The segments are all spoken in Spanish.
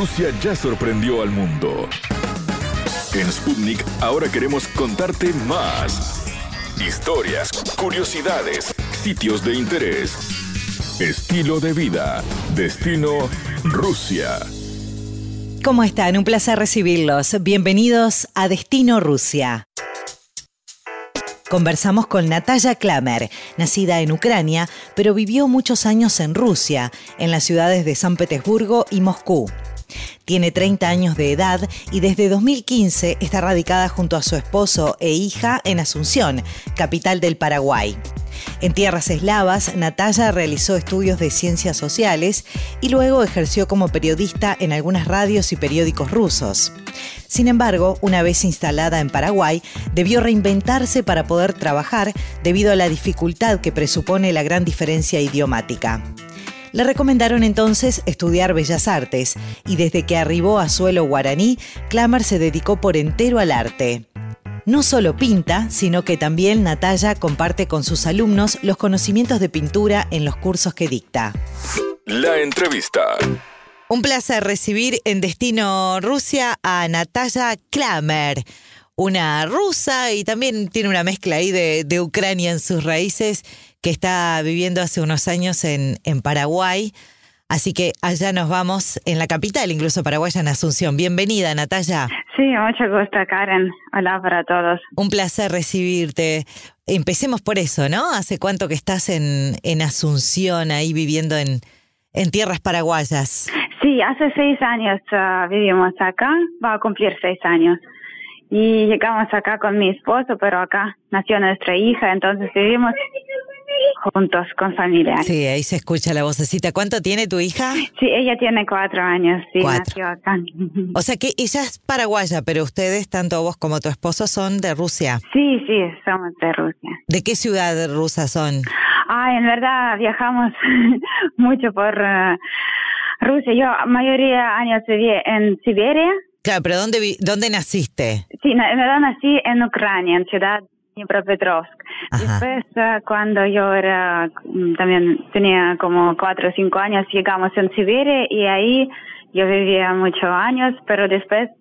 Rusia ya sorprendió al mundo. En Sputnik ahora queremos contarte más. Historias, curiosidades, sitios de interés, estilo de vida, destino Rusia. ¿Cómo están? Un placer recibirlos. Bienvenidos a Destino Rusia. Conversamos con Natalia Klamer, nacida en Ucrania, pero vivió muchos años en Rusia, en las ciudades de San Petersburgo y Moscú. Tiene 30 años de edad y desde 2015 está radicada junto a su esposo e hija en Asunción, capital del Paraguay. En tierras eslavas, Natalia realizó estudios de ciencias sociales y luego ejerció como periodista en algunas radios y periódicos rusos. Sin embargo, una vez instalada en Paraguay, debió reinventarse para poder trabajar debido a la dificultad que presupone la gran diferencia idiomática. Le recomendaron entonces estudiar Bellas Artes y desde que arribó a suelo guaraní, Klamer se dedicó por entero al arte. No solo pinta, sino que también Natalia comparte con sus alumnos los conocimientos de pintura en los cursos que dicta. La entrevista. Un placer recibir en Destino Rusia a Natalia Klamer, una rusa y también tiene una mezcla ahí de, de Ucrania en sus raíces que está viviendo hace unos años en, en Paraguay. Así que allá nos vamos en la capital, incluso paraguaya, en Asunción. Bienvenida, Natalia. Sí, mucho gusto, Karen. Hola para todos. Un placer recibirte. Empecemos por eso, ¿no? ¿Hace cuánto que estás en, en Asunción, ahí viviendo en, en tierras paraguayas? Sí, hace seis años uh, vivimos acá, va a cumplir seis años. Y llegamos acá con mi esposo, pero acá nació nuestra hija, entonces vivimos juntos con familia. Sí, ahí se escucha la vocecita. ¿Cuánto tiene tu hija? Sí, ella tiene cuatro años, sí, Cuatro. nació acá. O sea que ella es paraguaya, pero ustedes, tanto vos como tu esposo, son de Rusia. Sí, sí, somos de Rusia. ¿De qué ciudad rusa son? Ay, en verdad viajamos mucho por uh, Rusia. Yo mayoría años viví en Siberia. Claro, pero ¿dónde, vi- dónde naciste? Sí, en verdad nací en Ucrania, en ciudad Dnipropetrovsk. Después, eh, cuando yo era, mm, también tenía como cuatro o cinco años, llegamos en Siberia y ahí yo vivía muchos años, pero después ah,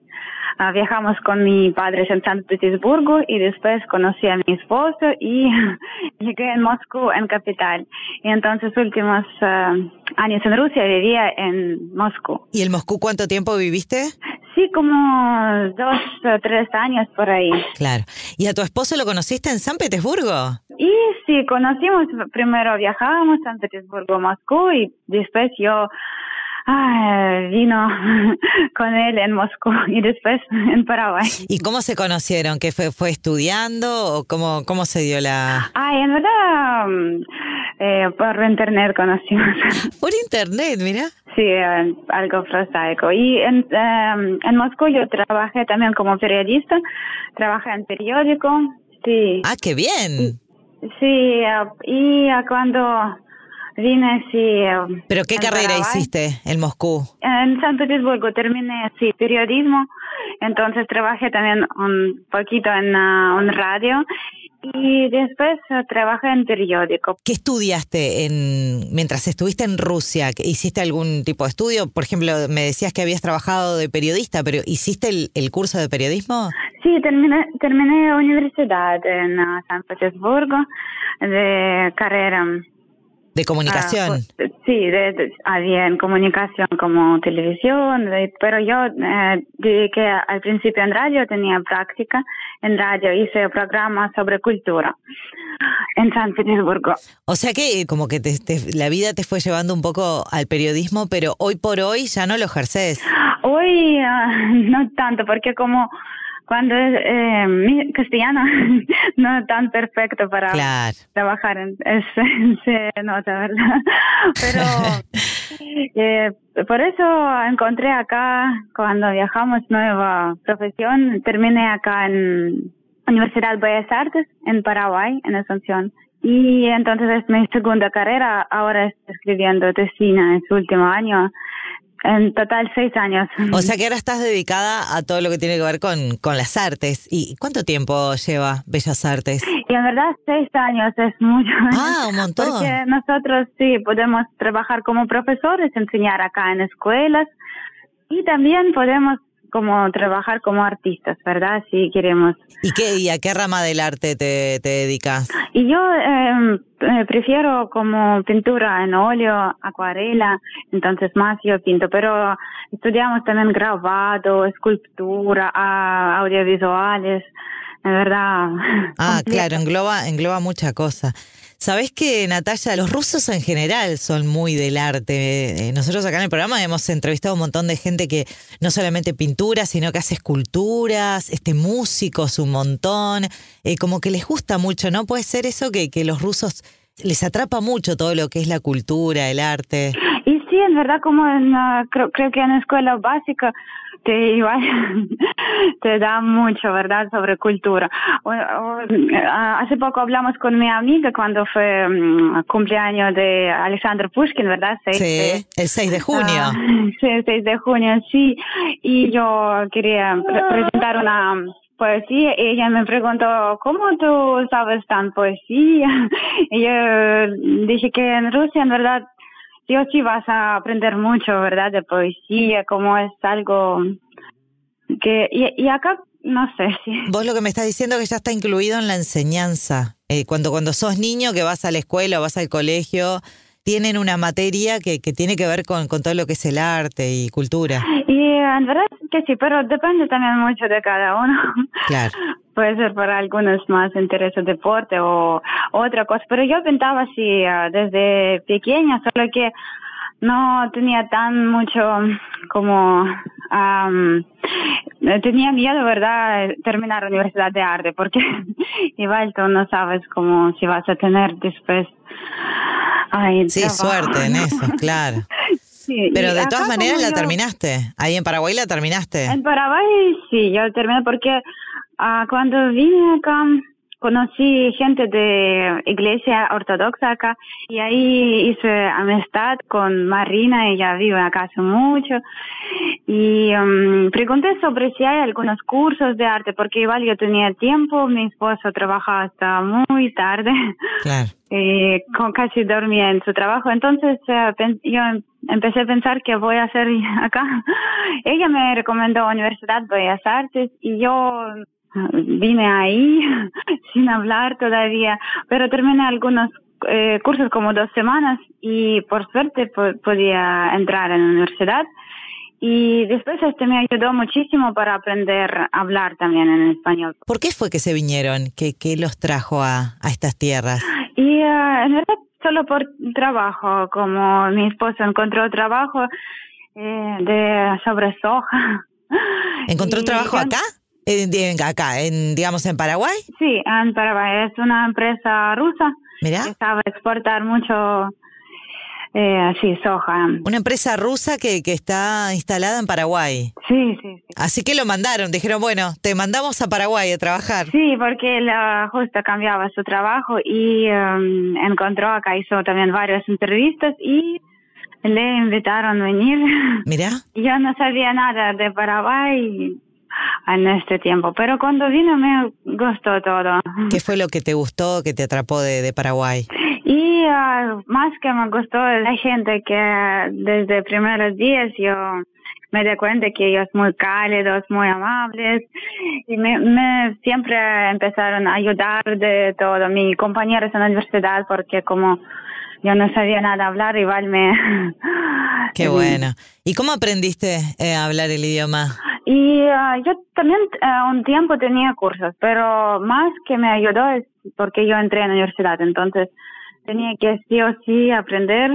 viajamos con mi padre en San Petersburgo y después conocí a mi esposo y llegué en Moscú, en capital. Y entonces últimos ah, años en Rusia vivía en Moscú. ¿Y en Moscú cuánto tiempo viviste? Sí, como dos o tres años por ahí. Claro. ¿Y a tu esposo lo conociste en San Petersburgo? Y sí, conocimos, primero viajábamos a San Petersburgo, Moscú y después yo ah, vino con él en Moscú y después en Paraguay. ¿Y cómo se conocieron? ¿Que fue, fue estudiando o cómo, cómo se dio la...? Ay, en verdad, mm, eh, por internet conocimos. Por internet, mira. Sí, eh, algo prosaico. Y en, eh, en Moscú yo trabajé también como periodista, trabajé en periódico, sí. Ah, qué bien. Sí, eh, y cuando vine, eh, ¿Pero qué carrera Paraguay. hiciste en Moscú? En San Petersburgo terminé, sí, periodismo, entonces trabajé también un poquito en ah, un radio y después eh, trabajé en periódico. ¿Qué estudiaste en, mientras estuviste en Rusia? ¿Que ¿Hiciste algún tipo de estudio? Por ejemplo, me decías que habías trabajado de periodista, pero ¿hiciste el, el curso de periodismo? Sí, terminé, terminé universidad en ah, San Petersburgo de carrera. De comunicación. ah, pues, sí, de, de- había en comunicación como televisión, de- pero yo eh, dediqué al principio en radio, tenía práctica en radio, hice programas sobre cultura en San Petersburgo. O sea que eh, como que te- te- la vida te fue llevando un poco al periodismo, pero hoy por hoy ya no lo ejerces. Hoy ah, no tanto, porque como cuando eh, mi castellano no es tan perfecto para Claro. trabajar en es, se nota, ¿verdad? Pero eh, por eso encontré acá, cuando viajamos, nueva profesión. Terminé acá en Universidad Bellas Artes, en Paraguay, en Asunción. Y entonces es mi segunda carrera. Ahora estoy escribiendo tesina en su último año. En total seis años. O sea que ahora estás dedicada a todo lo que tiene que ver con, con las artes. ¿Y cuánto tiempo lleva Bellas Artes? Y en verdad seis años es mucho. Ah, un montón. Porque nosotros sí podemos trabajar como profesores, enseñar acá en escuelas, Y también podemos como trabajar como artistas, ¿verdad? Si queremos. ¿Y qué y a qué rama del arte te, te dedicas? Y yo em, eh, prefiero como pintura en óleo, acuarela, entonces más yo pinto, pero estudiamos también grabado, escultura, audiovisuales, verdad. Ah, claro, engloba engloba mucha cosa. Sabés que, Natalia, los rusos en general son muy del arte. Eh, nosotros acá en el programa hemos entrevistado un montón de gente que no solamente pintura, sino que hace esculturas, este músicos un montón. Eh, como que les gusta mucho, ¿no? Puede ser eso que, que los rusos les atrapa mucho todo lo que es la cultura, el arte. Y sí, en verdad, como en, creo, creo que en la escuela básica te igual te da mucho, ¿verdad?, sobre cultura. O, o, hace poco hablamos con mi amiga cuando fue um, cumpleaños de Alexander Pushkin, ¿verdad? Seis sí, de, el 6 de junio. Uh, sí, el 6 de junio, sí. Y yo quería pre presentar una poesía. Ella me preguntó, ¿cómo tú sabes tan poesía? Y yo dije que en Rusia, en verdad, sí o sí vas a aprender mucho, ¿verdad? De poesía, como es algo que... Y, y acá, no sé si... Vos lo que me estás diciendo es que ya está incluido en la enseñanza. Eh, cuando, cuando sos niño que vas a la escuela o vas al colegio, tienen una materia que, que tiene que ver con, con todo lo que es el arte y cultura. Y en verdad que sí, pero depende también mucho de cada uno. Claro. Puede ser para algunos más interés el deporte o otra cosa, pero yo pintaba así uh, desde pequeña, solo que no tenía tan mucho como um, tenía miedo, ¿verdad?, terminar la universidad de arte, porque igual tú no sabes cómo si vas a tener después. Ay, sí, trabajo. suerte en eso, claro. Sí, Pero de todas maneras la yo- terminaste. Ahí en Paraguay la terminaste. En Paraguay sí, yo terminé porque ah, cuando vine acá conocí gente de iglesia ortodoxa acá y ahí hice amistad con Marina, ella vive acá hace mucho y um, pregunté sobre si hay algunos cursos de arte porque igual yo tenía tiempo, mi esposo trabajaba hasta muy tarde Claro. eh, con casi dormía en su trabajo. Entonces eh, yo em- empecé a pensar que voy a hacer acá. Ella me recomendó Universidad Bellas Artes y yo vine ahí sin hablar todavía, pero terminé algunos eh, cursos como dos semanas y por suerte po- podía entrar en la universidad. Y después este me ayudó muchísimo para aprender a hablar también en español. ¿Por qué fue que se vinieron? ¿Qué, qué los trajo a, a estas tierras? Y eh, en verdad solo por trabajo, como mi esposo encontró trabajo eh, de sobre soja. ¿Encontró Y trabajo acá? En, acá, en, digamos en Paraguay. Sí, en Paraguay. Es una empresa rusa Mirá. que sabe exportar mucho, eh, sí, soja. Una empresa rusa que, que está instalada en Paraguay. Sí, sí, sí. Así que lo mandaron, dijeron, bueno, te mandamos a Paraguay a trabajar. Sí, porque la justo cambiaba su trabajo y em, encontró acá, hizo también varias entrevistas y le invitaron a venir. Mirá, Yo no sabía nada de Paraguay en este tiempo, pero cuando vino me gustó todo. ¿qué fue lo que te gustó, que te atrapó de, de Paraguay? Y ah, más que me gustó la gente que desde primeros días yo me di cuenta que ellos muy cálidos, muy amables y me, me siempre empezaron a ayudar de todo. Mis compañeros en la universidad porque como yo no sabía nada hablar, igual me... Qué bueno. ¿Y cómo aprendiste eh, a hablar el idioma? Y ah, yo también ah, un tiempo tenía cursos, pero más que me ayudó es porque yo entré en la universidad, entonces tenía que sí o sí aprender.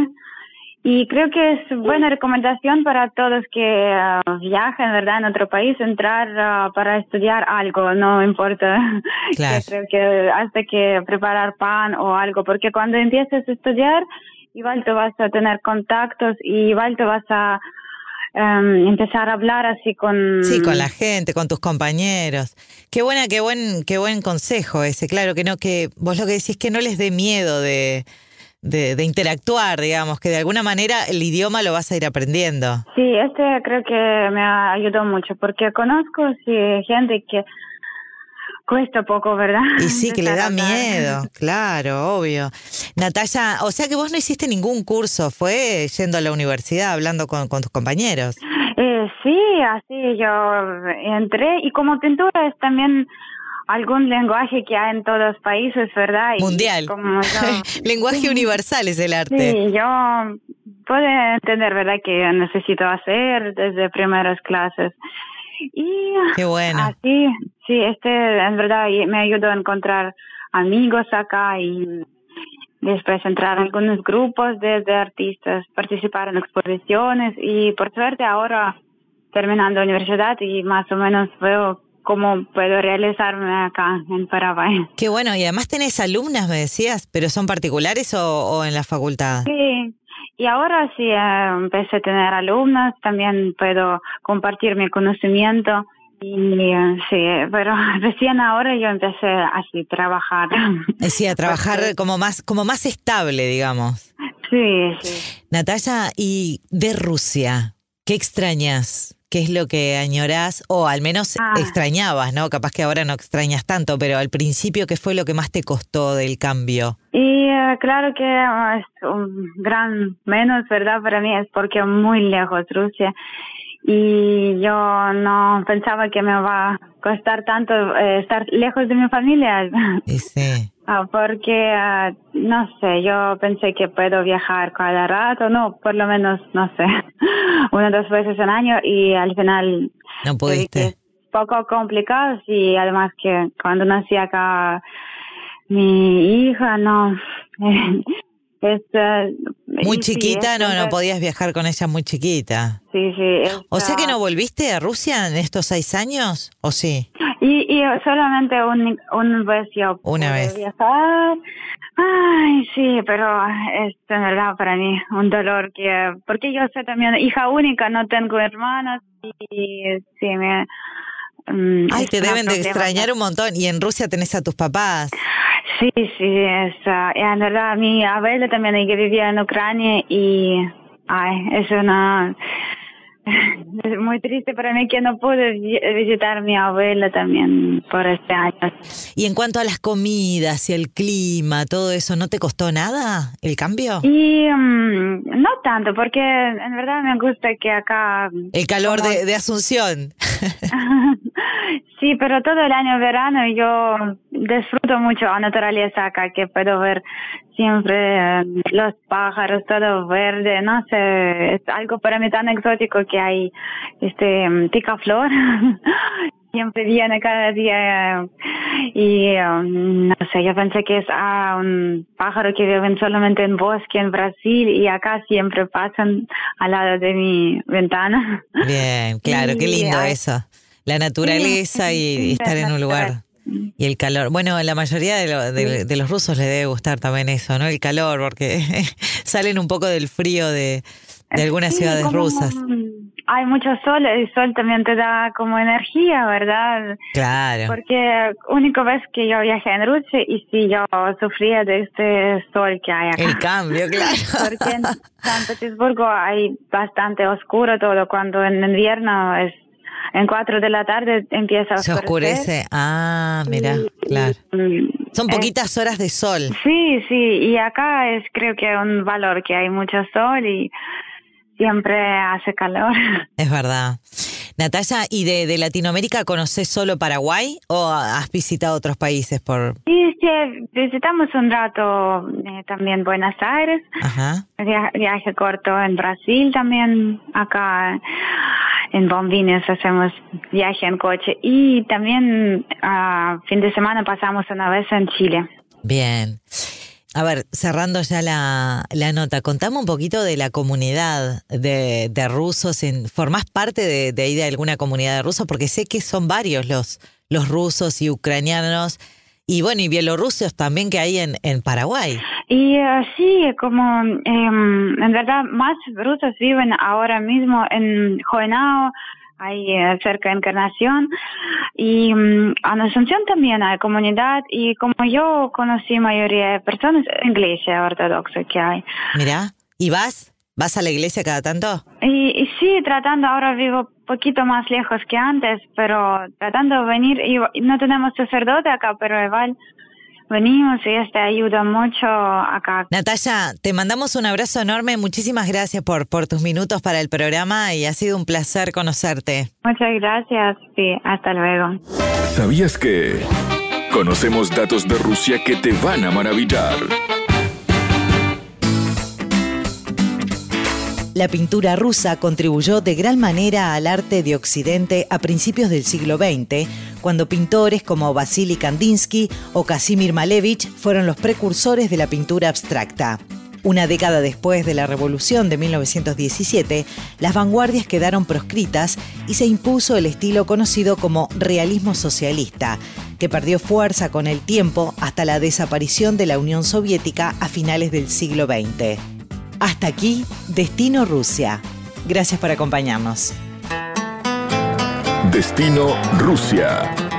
Y creo que es buena recomendación para todos que ah, viajan, ¿verdad?, en otro país, entrar para estudiar algo, no importa. Claro. Yo creo que hasta que preparar pan o algo, porque cuando empieces a estudiar, igual te vas a tener contactos y igual te vas a em, empezar a hablar así con... Sí, con la gente, con tus compañeros. Qué buena, qué buen, qué buen consejo ese. Claro que no, que vos lo que decís que no les dé miedo de, de, de interactuar, digamos, que de alguna manera el idioma lo vas a ir aprendiendo. Sí, este creo que me ayudó mucho porque conozco sí, gente que cuesta poco, ¿verdad? Y sí, que le da miedo, claro, obvio. Natalia, o sea que vos no hiciste ningún curso, fue yendo a la universidad, hablando con, con tus compañeros. Eh, sí, así yo entré y como pintura es también algún lenguaje que hay en todos los países, ¿verdad? Mundial. lenguaje universal es el arte. Sí, yo puedo entender, ¿verdad? Que necesito hacer desde primeras clases. Y Qué bueno. así, sí, este en verdad me ayudó a encontrar amigos acá y después entrar en algunos grupos de, de artistas, participar en exposiciones y por suerte ahora terminando la universidad y más o menos veo cómo puedo realizarme acá en Paraguay. Qué bueno, y además tenés alumnas, me decías, pero son particulares o, o en la facultad? Sí, y ahora sí eh, empecé a tener alumnas, también puedo compartir mi conocimiento. Y eh, sí, pero recién ahora yo empecé así a trabajar. Sí, a trabajar como más, como más estable, digamos. Sí, sí. Natalia, y de Rusia, ¿qué extrañas? ¿Qué es lo que añorás? O al menos Ah. extrañabas, ¿no? Capaz que ahora no extrañas tanto, pero al principio, ¿qué fue lo que más te costó del cambio? Y claro que eh, es un gran menos, ¿verdad? Para mí es porque muy lejos Rusia. Y yo no pensaba que me va a costar tanto eh, estar lejos de mi familia. Sí. Ah, porque, ah, no sé, yo pensé que puedo viajar cada rato, no, por lo menos, no sé, una o dos veces al año y al final No pudiste. es poco complicado y además que cuando nací acá mi hija, no, es... eh, Muy sí, chiquita, es no, no podías viajar con ella muy chiquita. Sí, sí. es, O sea que no volviste a Rusia en estos seis años, ¿o sí? Y, y solamente un, un vez yo Una pude vez. viajar. Ay, sí, pero es en verdad para mí un dolor que... Porque yo soy también hija única, no tengo hermanas y sí, me... mm, Ay, te deben de extrañar un montón. Y en Rusia tenés a tus papás. Sí, sí, es, ah, en verdad mi abuela también ella vivía en Ucrania y ay, es una es muy triste para mí que no pude vi- visitar a mi abuela también por este año. Y en cuanto a las comidas y el clima, todo eso, ¿no te costó nada el cambio? Y mm, no tanto, porque en verdad me gusta que acá El calor como- de, de Asunción. sí, pero todo el año verano yo disfruto mucho la naturaleza acá, que puedo ver siempre eh, los pájaros, todo verde, no sé, es algo para mí tan exótico que hay este mm, picaflor. Siempre viene cada día eh, y um, no sé, yo pensé que es ah, un pájaro que vive solamente en bosque en Brasil y acá siempre pasan al lado de mi ventana. Bien, claro, qué Sí, lindo eso. La naturaleza y, estar en un lugar. Y el calor. Bueno, la mayoría de, lo- de- de los rusos les debe gustar también eso, ¿no? El calor, porque salen un poco del frío de, de algunas Sí, ciudades rusas. Hay mucho sol, el sol también te da como energía, ¿verdad? Claro. Porque única vez que yo viajé en Rusia y sí, yo sufría de este sol que hay acá. El cambio, claro. Porque en San Petersburgo hay bastante oscuro todo, cuando en invierno es en cuatro de la tarde empieza a Se oscurecer. oscurece. Ah, mira, Y- claro. y, Son poquitas horas de sol. Sí, sí, y acá es creo que un valor que hay mucho sol y siempre hace calor. Es verdad. Natalia, ¿y de, de Latinoamérica conoces solo Paraguay o has visitado otros países por...? Sí, visitamos un rato eh, también Buenos Aires, Ajá. via- viaje corto en Brasil también, acá en Bombines hacemos viaje en coche y también a fin de semana pasamos una vez en Chile. Bien. A ver, cerrando ya la, la nota, contame un poquito de la comunidad de, de rusos. En, ¿Formás parte de, de ahí de alguna comunidad de rusos? Porque sé que son varios los, los rusos y ucranianos y bueno, y bielorrusos también que hay en, en Paraguay. Y eh, sí, como em, en verdad más rusos viven ahora mismo en Joenao, ahí eh, cerca de Encarnación, y mm, en Asunción también hay comunidad, y como yo conocí mayoría de personas, iglesia ortodoxa que hay. Mirá, ¿y vas? ¿Vas a la iglesia cada tanto? Y, y sí, tratando, ahora vivo poquito más lejos que antes, pero tratando de venir, y y no tenemos sacerdote acá, pero igual venimos y este ayuda mucho acá. Natalia, te mandamos un abrazo enorme. Muchísimas gracias por, por tus minutos para el programa y ha sido un placer conocerte. Muchas gracias. Sí, hasta luego. ¿Sabías que conocemos datos de Rusia que te van a maravillar? La pintura rusa contribuyó de gran manera al arte de Occidente a principios del siglo XX, cuando pintores como Vasily Kandinsky o Casimir Malevich fueron los precursores de la pintura abstracta. Una década después de la Revolución de 1917, las vanguardias quedaron proscritas y se impuso el estilo conocido como realismo socialista, que perdió fuerza con el tiempo hasta la desaparición de la Unión Soviética a finales del siglo XX. Hasta aquí, Destino Rusia. Gracias por acompañarnos. Destino Rusia.